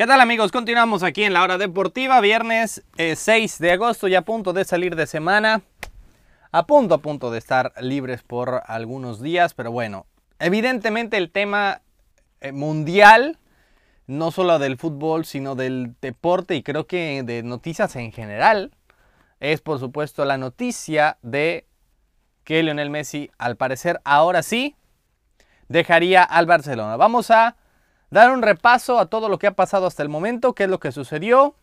¿Qué tal amigos? Continuamos aquí en la hora deportiva, viernes 6 eh, de agosto, ya a punto de salir de semana, a punto a punto de estar libres por algunos días, pero bueno, evidentemente el tema eh, mundial, no solo del fútbol, sino del deporte y creo que de noticias en general, es por supuesto la noticia de que Lionel Messi, al parecer ahora sí, dejaría al Barcelona. Vamos a dar un repaso a todo lo que ha pasado hasta el momento, qué es lo que sucedió,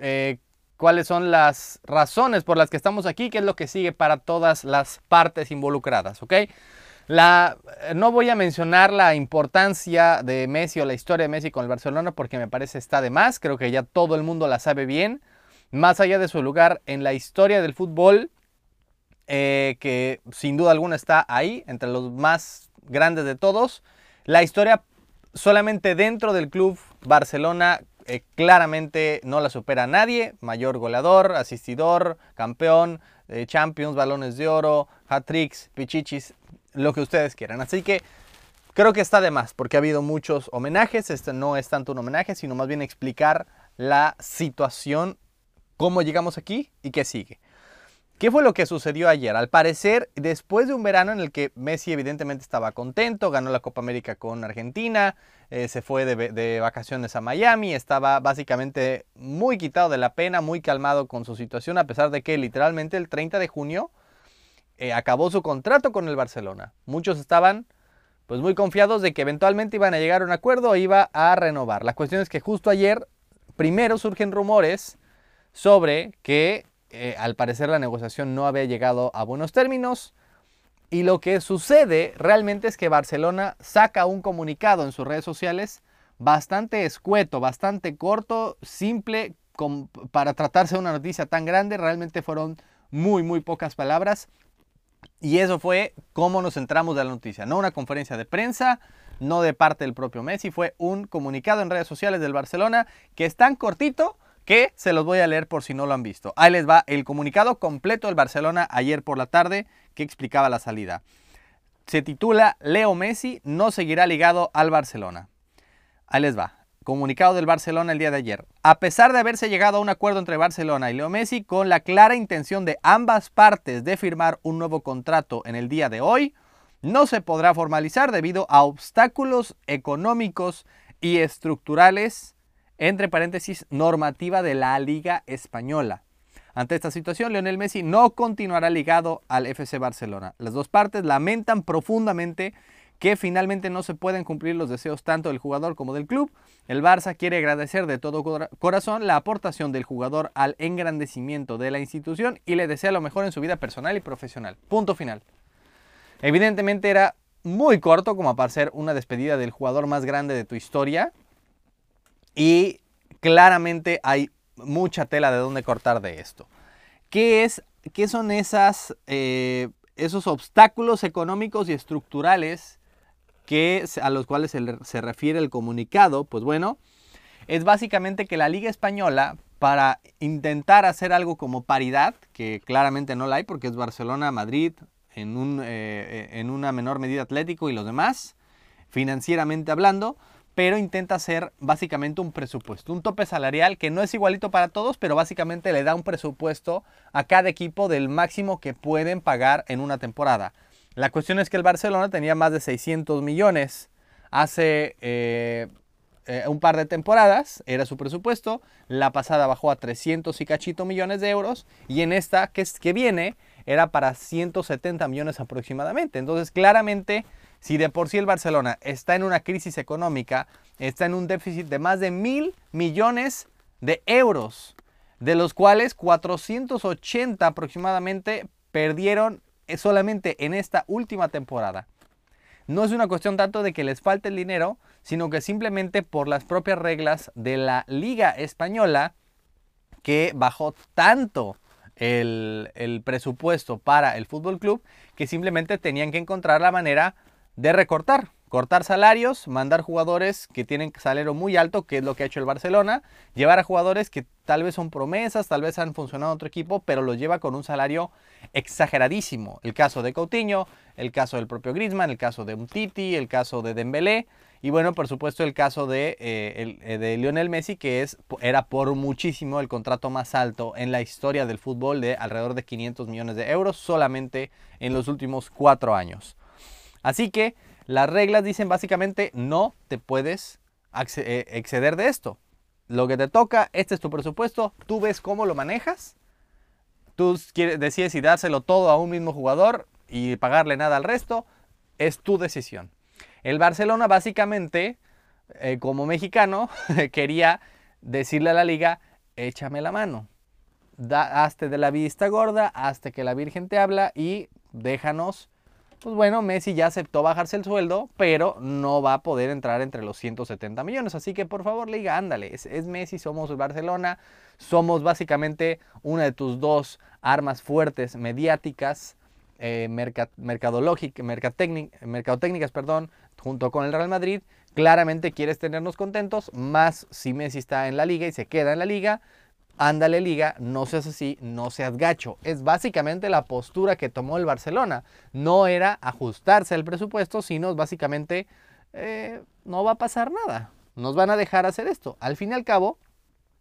eh, cuáles son las razones por las que estamos aquí, qué es lo que sigue para todas las partes involucradas, ¿ok? Eh, no voy a mencionar la importancia de Messi o la historia de Messi con el Barcelona porque me parece está de más, creo que ya todo el mundo la sabe bien, más allá de su lugar en la historia del fútbol, eh, que sin duda alguna está ahí, entre los más grandes de todos, la historia solamente dentro del club Barcelona eh, claramente no la supera nadie. Mayor goleador, asistidor, campeón, eh, champions, balones de oro, hat-tricks, pichichis, lo que ustedes quieran. Así que creo que está de más porque ha habido muchos homenajes. Este no es tanto un homenaje, sino más bien explicar la situación, cómo llegamos aquí y qué sigue. ¿Qué fue lo que sucedió ayer? Al parecer, después de un verano en el que Messi evidentemente estaba contento, ganó la Copa América con Argentina, eh, se fue de, vacaciones a Miami, estaba básicamente muy quitado de la pena, muy calmado con su situación, a pesar de que literalmente el 30 de junio eh, acabó su contrato con el Barcelona. Muchos estaban pues muy confiados de que eventualmente iban a llegar a un acuerdo e iba a renovar. La cuestión es que justo ayer, primero surgen rumores sobre que eh, al parecer la negociación no había llegado a buenos términos. Y lo que sucede realmente es que Barcelona saca un comunicado en sus redes sociales bastante escueto, bastante corto, simple, para tratarse de una noticia tan grande. Realmente fueron muy, muy pocas palabras. Y eso fue cómo nos centramos de la noticia. No una conferencia de prensa, no de parte del propio Messi, fue un comunicado en redes sociales del Barcelona que es tan cortito que se los voy a leer por si no lo han visto. Ahí les va el comunicado completo del Barcelona ayer por la tarde que explicaba la salida. Se titula Leo Messi no seguirá ligado al Barcelona. Ahí les va. Comunicado del Barcelona el día de ayer. A pesar de haberse llegado a un acuerdo entre Barcelona y Leo Messi con la clara intención de ambas partes de firmar un nuevo contrato en el día de hoy, no se podrá formalizar debido a obstáculos económicos y estructurales entre paréntesis, normativa de la Liga Española. Ante esta situación, Lionel Messi no continuará ligado al FC Barcelona. Las dos partes lamentan profundamente que finalmente no se pueden cumplir los deseos tanto del jugador como del club. El Barça quiere agradecer de todo corazón la aportación del jugador al engrandecimiento de la institución y le desea lo mejor en su vida personal y profesional. Punto final. Evidentemente era muy corto como para ser una despedida del jugador más grande de tu historia, y claramente hay mucha tela de dónde cortar de esto. ¿Qué, es, qué son esas, eh, esos obstáculos económicos y estructurales que, a los cuales se, se refiere el comunicado? Pues bueno, es básicamente que la Liga Española, para intentar hacer algo como paridad, que claramente no la hay porque es Barcelona, Madrid, en, un, eh, en una menor medida Atlético y los demás, financieramente hablando, pero intenta hacer básicamente un presupuesto, un tope salarial que no es igualito para todos, pero básicamente le da un presupuesto a cada equipo del máximo que pueden pagar en una temporada. La cuestión es que el Barcelona tenía más de 600 millones hace eh, eh, un par de temporadas, era su presupuesto, la pasada bajó a 300 y cachito millones de euros y en esta que, que viene era para 170 millones aproximadamente. Entonces claramente si de por sí el Barcelona está en una crisis económica, está en un déficit de más de mil millones de euros, de los cuales 480 aproximadamente perdieron solamente en esta última temporada. No es una cuestión tanto de que les falte el dinero, sino que simplemente por las propias reglas de la Liga Española, que bajó tanto el, el presupuesto para el fútbol club, que simplemente tenían que encontrar la manera de recortar. Cortar salarios, mandar jugadores que tienen salario muy alto, que es lo que ha hecho el Barcelona, llevar a jugadores que tal vez son promesas, tal vez han funcionado en otro equipo, pero los lleva con un salario exageradísimo. El caso de Coutinho, el caso del propio Griezmann, el caso de Umtiti, el caso de Dembélé, Y bueno, por supuesto el caso de, eh, el, de Lionel Messi, que es, era por muchísimo el contrato más alto en la historia del fútbol de alrededor de 500 millones de euros solamente en los últimos cuatro años. Así que las reglas dicen básicamente no te puedes exceder de esto. Lo que te toca, este es tu presupuesto, tú ves cómo lo manejas, tú decides si dárselo todo a un mismo jugador y pagarle nada al resto, es tu decisión. El Barcelona básicamente, eh, como mexicano, quería decirle a la liga, échame la mano, hazte de la vista gorda, hasta que la Virgen te habla y déjanos pues bueno, Messi ya aceptó bajarse el sueldo, pero no va a poder entrar entre los 170 millones. Así que por favor, liga, ándale, es, Messi, somos el Barcelona, somos básicamente una de tus dos armas fuertes mediáticas, eh, mercadológicas, mercadotécnicas, perdón, junto con el Real Madrid. Claramente quieres tenernos contentos, más si Messi está en la liga y se queda en la liga, ándale liga, no seas así, no seas gacho. Es básicamente la postura que tomó el Barcelona. No era ajustarse al presupuesto, sino básicamente eh, no va a pasar nada. Nos van a dejar hacer esto. Al fin y al cabo,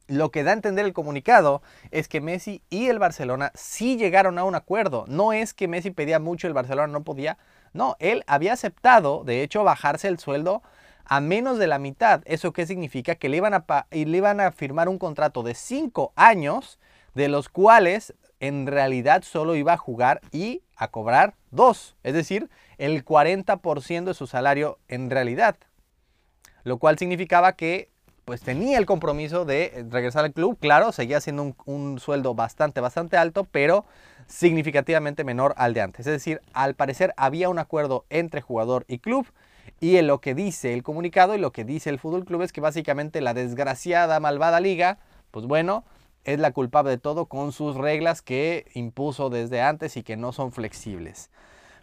lo que da a entender el comunicado es que Messi y el Barcelona sí llegaron a un acuerdo. No es que Messi pedía mucho y el Barcelona no podía. No, él había aceptado, de hecho, bajarse el sueldo a menos de la mitad. ¿Eso qué significa? Que le iban a, le iban a firmar un contrato de 5 años, de los cuales en realidad solo iba a jugar y a cobrar 2, es decir, el 40% de su salario en realidad. Lo cual significaba que pues tenía el compromiso de regresar al club. Claro, seguía siendo un, un, sueldo bastante, bastante alto, pero significativamente menor al de antes. Es decir, al parecer había un acuerdo entre jugador y club y en lo que dice el comunicado y lo que dice el Fútbol Club es que básicamente la desgraciada, malvada liga, pues bueno, es la culpable de todo con sus reglas que impuso desde antes y que no son flexibles.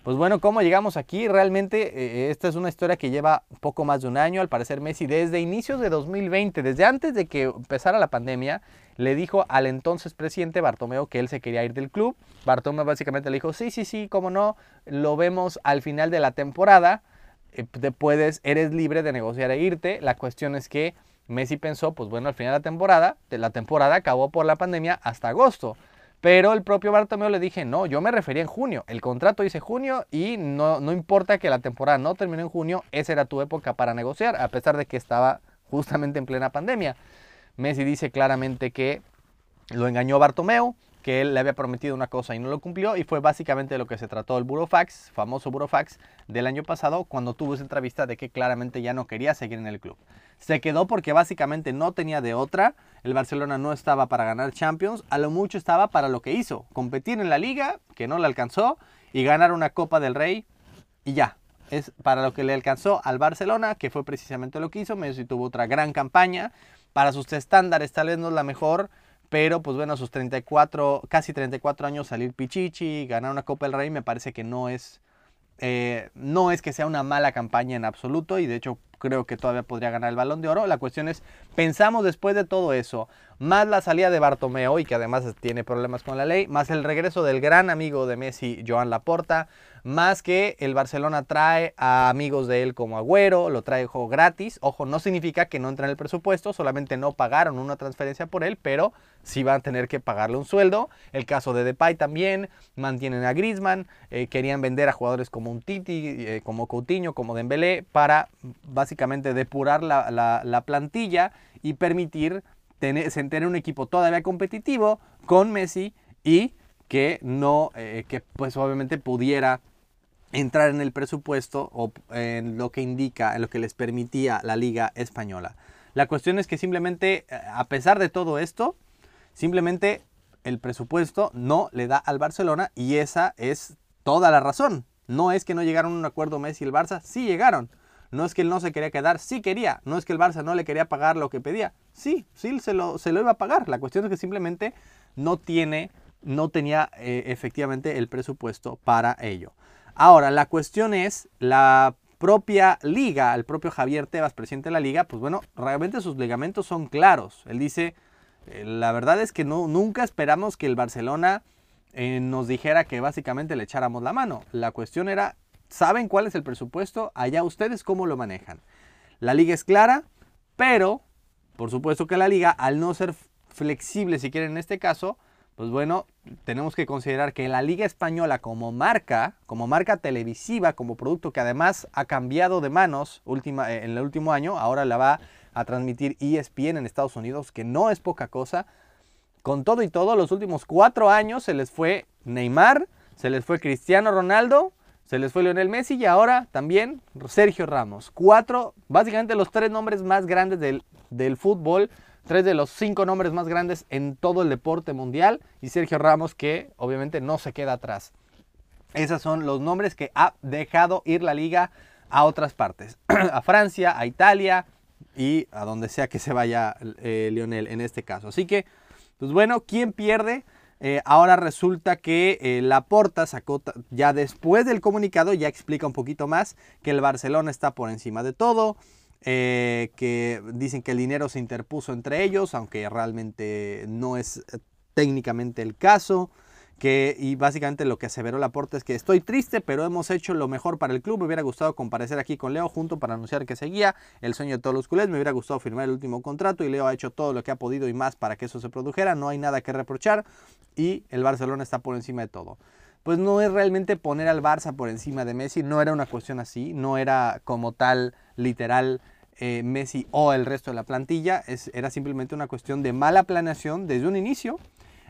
Pues bueno, ¿cómo llegamos aquí? Realmente eh, esta es una historia que lleva poco más de un año. Al parecer Messi desde inicios de 2020, desde antes de que empezara la pandemia, le dijo al entonces presidente Bartomeo que él se quería ir del club. Bartomeo básicamente le dijo, sí, sí, sí, cómo no, lo vemos al final de la temporada. Eh, te puedes, eres libre de negociar e irte. La cuestión es que Messi pensó, pues bueno, al final de la temporada, la temporada acabó por la pandemia hasta agosto. Pero el propio Bartomeu le dije, no, yo me refería en junio. El contrato dice junio y no, no importa que la temporada no termine en junio, esa era tu época para negociar, a pesar de que estaba justamente en plena pandemia. Messi dice claramente que lo engañó Bartomeu, que él le había prometido una cosa y no lo cumplió y fue básicamente lo que se trató el Burofax, famoso Burofax del año pasado cuando tuvo esa entrevista de que claramente ya no quería seguir en el club. Se quedó porque básicamente no tenía de otra, el Barcelona no estaba para ganar Champions, a lo mucho estaba para lo que hizo, competir en la liga, que no le alcanzó, y ganar una Copa del Rey y ya. Es para lo que le alcanzó al Barcelona, que fue precisamente lo que hizo. Messi tuvo otra gran campaña. Para sus estándares tal vez no es la mejor, pero pues bueno, a sus 34, casi 34 años salir Pichichi, ganar una Copa del Rey me parece que no es, eh, no es que sea una mala campaña en absoluto y de hecho creo que todavía podría ganar el balón de oro. La cuestión es, pensamos después de todo eso, más la salida de Bartomeo y que además tiene problemas con la ley, más el regreso del gran amigo de Messi, Joan Laporta, más que el Barcelona trae a amigos de él como Agüero, lo trae gratis. Ojo, no significa que no entra en el presupuesto, solamente no pagaron una transferencia por él, pero sí van a tener que pagarle un sueldo. El caso de Depay también, mantienen a Griezmann, eh, querían vender a jugadores como un Titi, eh, como Coutinho, como Dembélé, para básicamente depurar la, plantilla y permitir tener, tener un equipo todavía competitivo con Messi y que no, eh, que pues obviamente pudiera entrar en el presupuesto o en lo que indica, en lo que les permitía la liga española. La cuestión es que simplemente, eh, a pesar de todo esto, simplemente el presupuesto no le da al Barcelona y esa es toda la razón. No es que no llegaron a un acuerdo Messi y el Barça, sí llegaron. No es que él no se quería quedar, sí quería. No es que el Barça no le quería pagar lo que pedía, sí, sí se lo, se lo iba a pagar. La cuestión es que simplemente no tiene, no tenía eh, efectivamente el presupuesto para ello. Ahora, la cuestión es, la propia liga, el propio Javier Tebas, presidente de la liga, pues bueno, realmente sus ligamentos son claros. Él dice, eh, la verdad es que no, nunca esperamos que el Barcelona eh, nos dijera que básicamente le echáramos la mano. La cuestión era, ¿saben cuál es el presupuesto? Allá ustedes cómo lo manejan. La liga es clara, pero por supuesto que la liga, al no ser flexible, si quieren en este caso, pues bueno, tenemos que considerar que la Liga Española como marca, como marca televisiva, como producto que además ha cambiado de manos última, eh, en el último año, ahora la va a transmitir ESPN en Estados Unidos, que no es poca cosa. Con todo y todo, los últimos cuatro años se les fue Neymar, se les fue Cristiano Ronaldo, se les fue Lionel Messi y ahora también Sergio Ramos. Cuatro, básicamente los tres nombres más grandes del, del fútbol tres de los cinco nombres más grandes en todo el deporte mundial y Sergio Ramos que obviamente no se queda atrás. Esos son los nombres que ha dejado ir la liga a otras partes, a Francia, a Italia y a donde sea que se vaya eh, Lionel en este caso. Así que, pues bueno, ¿quién pierde? Eh, ahora resulta que eh, Laporta sacó ya después del comunicado, ya explica un poquito más que el Barcelona está por encima de todo, eh, que dicen que el dinero se interpuso entre ellos, aunque realmente no es eh, técnicamente el caso. Y básicamente lo que aseveró Laporte es que estoy triste, pero hemos hecho lo mejor para el club. Me hubiera gustado comparecer aquí con Leo junto para anunciar que seguía el sueño de todos los culés. Me hubiera gustado firmar el último contrato y Leo ha hecho todo lo que ha podido y más para que eso se produjera. No hay nada que reprochar y el Barcelona está por encima de todo pues no es realmente poner al Barça por encima de Messi, no era una cuestión así, no era como tal literal eh, Messi o el resto de la plantilla, era simplemente una cuestión de mala planeación desde un inicio.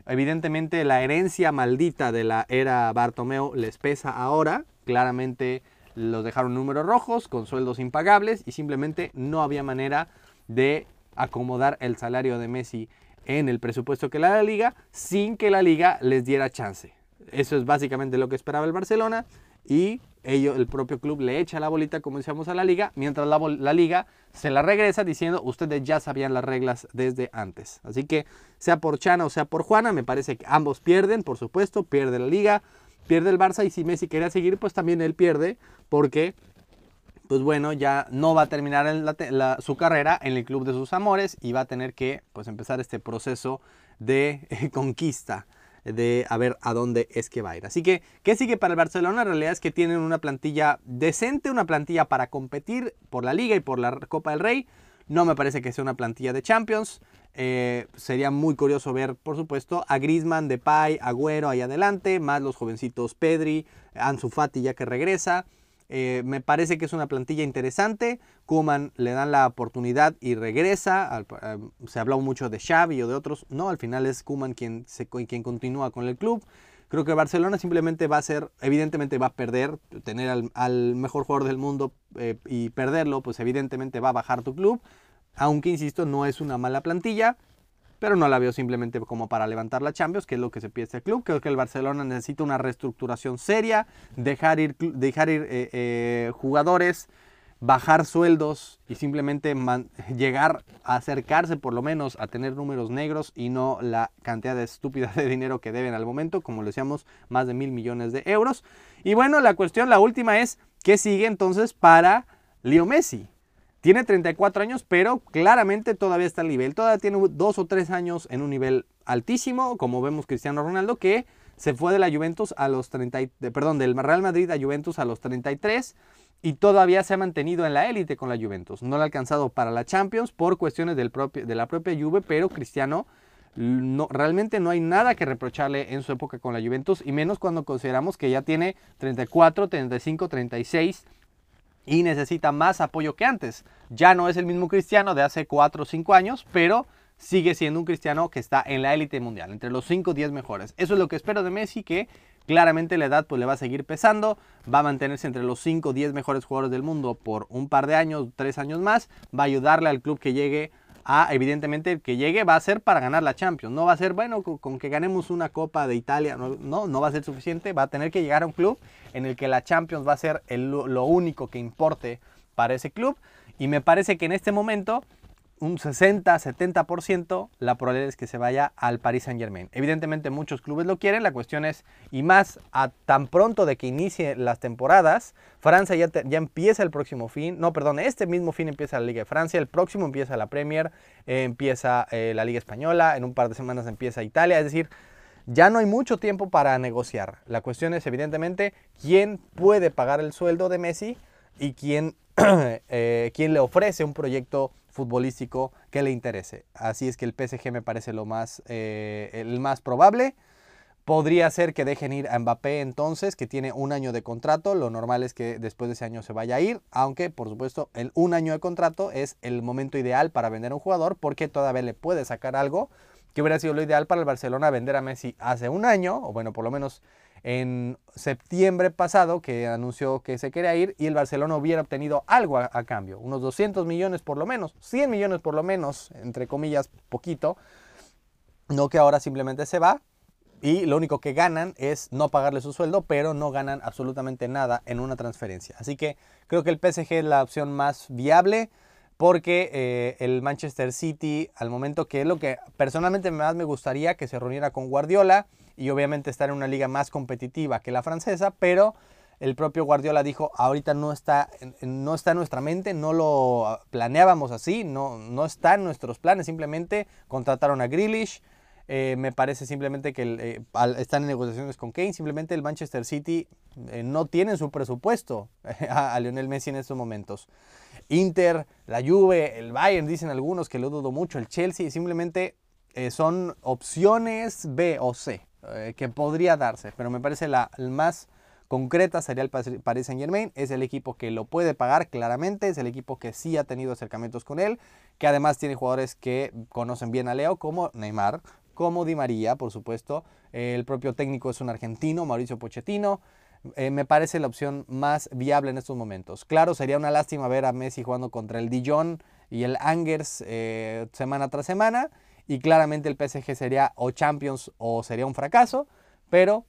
Evidentemente la herencia maldita de la era Bartomeu les pesa ahora, claramente los dejaron números rojos con sueldos impagables y simplemente no había manera de acomodar el salario de Messi en el presupuesto que le da la liga sin que la liga les diera chance. Eso es básicamente lo que esperaba el Barcelona y el propio club le echa la bolita, como decíamos, a la liga, mientras la, la, liga se la regresa diciendo, ustedes ya sabían las reglas desde antes. Así que sea por Chana o sea por Juana, me parece que ambos pierden, por supuesto, pierde la liga, pierde el Barça y si Messi quería seguir, pues también él pierde, porque, pues bueno, ya no va a terminar su carrera en el club de sus amores y va a tener que, pues, empezar este proceso de conquista de a ver a dónde es que va a ir. Así que, ¿qué sigue para el Barcelona? En realidad es que tienen una plantilla decente, una plantilla para competir por la Liga y por la Copa del Rey. No me parece que sea una plantilla de Champions. Eh, sería muy curioso ver, por supuesto, a Griezmann, Depay, Agüero ahí adelante, más los jovencitos Pedri, Ansu Fati ya que regresa. Eh, me parece que es una plantilla interesante. Kuman le dan la oportunidad y regresa. Eh, se habló mucho de Xavi o de otros. No, al final es Kuman quien, quien continúa con el club. Creo que Barcelona simplemente va a ser, evidentemente va a perder, tener al, mejor jugador del mundo eh, y perderlo, pues evidentemente va a bajar tu club. Aunque, insisto, no es una mala plantilla pero no la veo simplemente como para levantar la Champions, que es lo que se pide este club. Creo que el Barcelona necesita una reestructuración seria, dejar ir, dejar ir eh, eh, jugadores, bajar sueldos y simplemente llegar a acercarse por lo menos a tener números negros y no la cantidad de estúpida de dinero que deben al momento, como lo decíamos, más de mil millones de euros. Y bueno, la cuestión, la última es, ¿qué sigue entonces para Leo Messi? Tiene 34 años, pero claramente todavía está al nivel. Todavía tiene dos o tres años en un nivel altísimo, como vemos Cristiano Ronaldo, que se fue de la Juventus a los 30, perdón, del Real Madrid a Juventus a los 33 y todavía se ha mantenido en la élite con la Juventus. No lo ha alcanzado para la Champions por cuestiones de la propia Juve, pero Cristiano no, realmente no hay nada que reprocharle en su época con la Juventus y menos cuando consideramos que ya tiene 34, 35, 36 y necesita más apoyo que antes. Ya no es el mismo cristiano de hace 4 o 5 años, pero sigue siendo un cristiano que está en la élite mundial, entre los 5 o 10 mejores. Eso es lo que espero de Messi, que claramente la edad pues, le va a seguir pesando, va a mantenerse entre los 5 o 10 mejores jugadores del mundo por un par de años, 3 años más, va a ayudarle al club que llegue a, evidentemente, el que llegue va a ser para ganar la Champions. No va a ser, bueno, con, que ganemos una Copa de Italia, no, no, va a ser suficiente. Va a tener que llegar a un club en el que la Champions va a ser lo único que importe para ese club. Y me parece que en este momento un 60-70% la probabilidad es que se vaya al Paris Saint Germain. Evidentemente muchos clubes lo quieren, la cuestión es, y más a tan pronto de que inicie las temporadas, Francia ya, ya empieza el próximo fin, no, perdón, este mismo fin empieza la Liga de Francia, el próximo empieza la Premier, eh, empieza eh, la Liga Española, en un par de semanas empieza Italia, es decir, ya no hay mucho tiempo para negociar. La cuestión es evidentemente quién puede pagar el sueldo de Messi y quién eh, quien le ofrece un proyecto futbolístico que le interese. Así es que el PSG me parece lo más, eh, el más probable. Podría ser que dejen ir a Mbappé entonces, que tiene un año de contrato. Lo normal es que después de ese año se vaya a ir, aunque por supuesto el un año de contrato es el momento ideal para vender a un jugador porque todavía le puede sacar algo que hubiera sido lo ideal para el Barcelona vender a Messi hace un año, o bueno, por lo menos en septiembre pasado que anunció que se quería ir y el Barcelona hubiera obtenido algo a, cambio, unos 200 millones por lo menos, 100 millones por lo menos, entre comillas, poquito, no que ahora simplemente se va y lo único que ganan es no pagarle su sueldo, pero no ganan absolutamente nada en una transferencia. Así que creo que el PSG es la opción más viable porque eh, el Manchester City, al momento que es lo que personalmente más me gustaría que se reuniera con Guardiola y obviamente estar en una liga más competitiva que la francesa, pero el propio Guardiola dijo, ahorita no está, no está en nuestra mente, no lo planeábamos así, no, no está en nuestros planes, simplemente contrataron a Grealish, eh, me parece simplemente que eh, están en negociaciones con Kane. Simplemente el Manchester City no tiene su presupuesto a, a, Lionel Messi en estos momentos. Inter, la Juve, el Bayern, dicen algunos que lo dudo mucho, el Chelsea, simplemente son opciones B o C que podría darse. Pero me parece la, la más concreta sería el Paris Saint Germain. Es el equipo que lo puede pagar claramente, es el equipo que sí ha tenido acercamientos con él, que además tiene jugadores que conocen bien a Leo, como Neymar, como Di María, por supuesto. El propio técnico es un argentino, Mauricio Pochettino. Eh, me parece la opción más viable en estos momentos. Claro, sería una lástima ver a Messi jugando contra el Dijon y el Angers eh, semana tras semana. Y claramente el PSG sería o Champions o sería un fracaso. Pero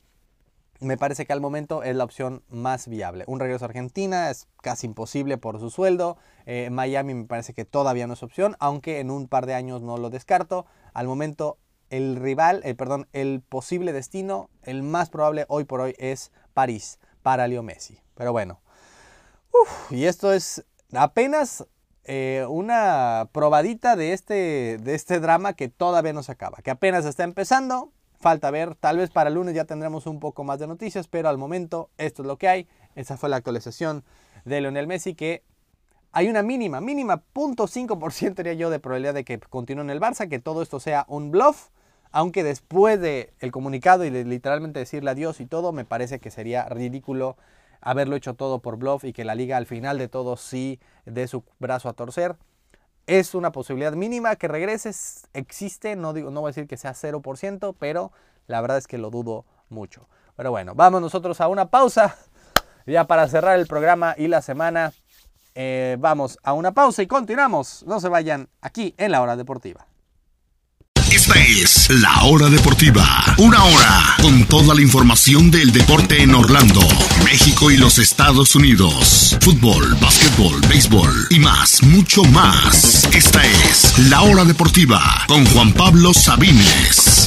me parece que al momento es la opción más viable. Un regreso a Argentina es casi imposible por su sueldo. Eh, Miami me parece que todavía no es opción, aunque en un par de años no lo descarto. Al momento el rival, eh, perdón, el posible destino, el más probable hoy por hoy es París para Leo Messi. Pero bueno, uf, y esto es apenas eh, una probadita de este, de este drama que todavía no se acaba, que apenas está empezando. Falta ver, tal vez para el lunes ya tendremos un poco más de noticias, pero al momento esto es lo que hay. Esa fue la actualización de Lionel Messi que hay una mínima, mínima 0.5% diría yo de probabilidad de que continúe en el Barça, que todo esto sea un bluff aunque después del el comunicado y de literalmente decirle adiós y todo, me parece que sería ridículo haberlo hecho todo por bluff y que la liga al final de todo sí dé su brazo a torcer. Es una posibilidad mínima que regreses, existe, no, digo, no voy a decir que sea 0%, pero la verdad es que lo dudo mucho. Pero bueno, vamos nosotros a una pausa, ya para cerrar el programa y la semana. Eh, vamos a una pausa y continuamos. No se vayan aquí en la hora deportiva. Esta es La Hora Deportiva. Una hora con toda la información del deporte en Orlando, México y los Estados Unidos. Fútbol, básquetbol, béisbol y más, mucho más. Esta es La Hora Deportiva con Juan Pablo Sabines.